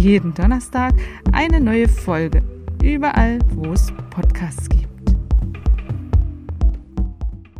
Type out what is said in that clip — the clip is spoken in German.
jeden Donnerstag eine neue Folge. Überall, wo es Podcasts gibt.